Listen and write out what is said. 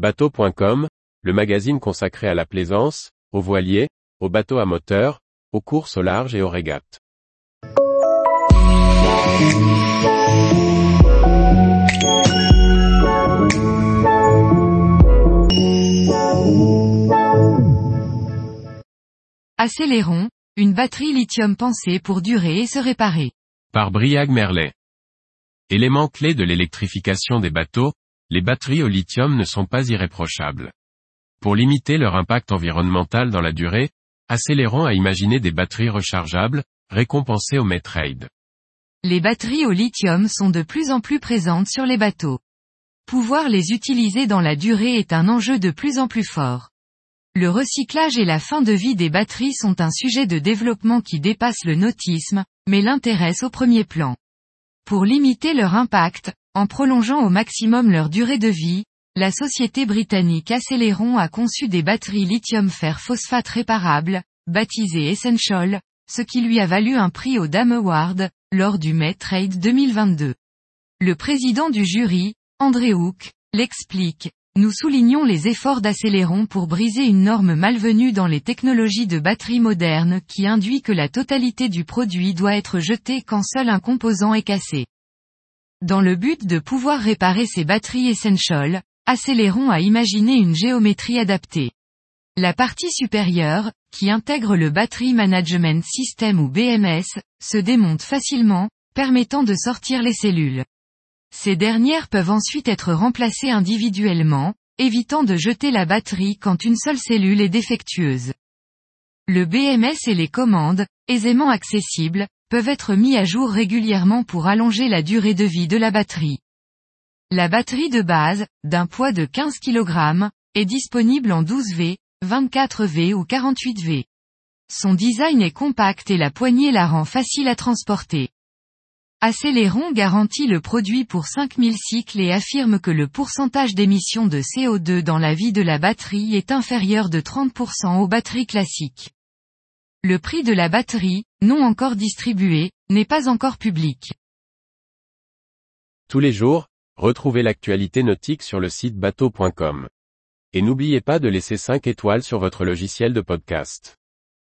Bateau.com, le magazine consacré à la plaisance, aux voiliers, aux bateaux à moteur, aux courses au large et aux régates. Accélérons, une batterie lithium pensée pour durer et se réparer. Par Briag Merlet. Élément clé de l'électrification des bateaux, les batteries au lithium ne sont pas irréprochables. Pour limiter leur impact environnemental dans la durée, Accélérons à imaginer des batteries rechargeables, récompensées au Metrade. Les batteries au lithium sont de plus en plus présentes sur les bateaux. Pouvoir les utiliser dans la durée est un enjeu de plus en plus fort. Le recyclage et la fin de vie des batteries sont un sujet de développement qui dépasse le nautisme, mais l'intéresse au premier plan. Pour limiter leur impact, en prolongeant au maximum leur durée de vie, la société britannique Acceleron a conçu des batteries lithium-fer phosphate réparables, baptisées Essential, ce qui lui a valu un prix au Dame Award, lors du May Trade 2022. Le président du jury, André Hook, l'explique, nous soulignons les efforts d'Acceleron pour briser une norme malvenue dans les technologies de batteries modernes qui induit que la totalité du produit doit être jetée quand seul un composant est cassé. Dans le but de pouvoir réparer ces batteries Essential, Accélérons à imaginer une géométrie adaptée. La partie supérieure, qui intègre le Battery Management System ou BMS, se démonte facilement, permettant de sortir les cellules. Ces dernières peuvent ensuite être remplacées individuellement, évitant de jeter la batterie quand une seule cellule est défectueuse. Le BMS et les commandes, aisément accessibles, peuvent être mis à jour régulièrement pour allonger la durée de vie de la batterie. La batterie de base, d'un poids de 15 kg, est disponible en 12V, 24V ou 48V. Son design est compact et la poignée la rend facile à transporter. Acceleron garantit le produit pour 5000 cycles et affirme que le pourcentage d'émission de CO2 dans la vie de la batterie est inférieur de 30% aux batteries classiques. Le prix de la batterie, non encore distribué, n'est pas encore public. Tous les jours, Retrouvez l'actualité nautique sur le site bateau.com. Et n'oubliez pas de laisser 5 étoiles sur votre logiciel de podcast.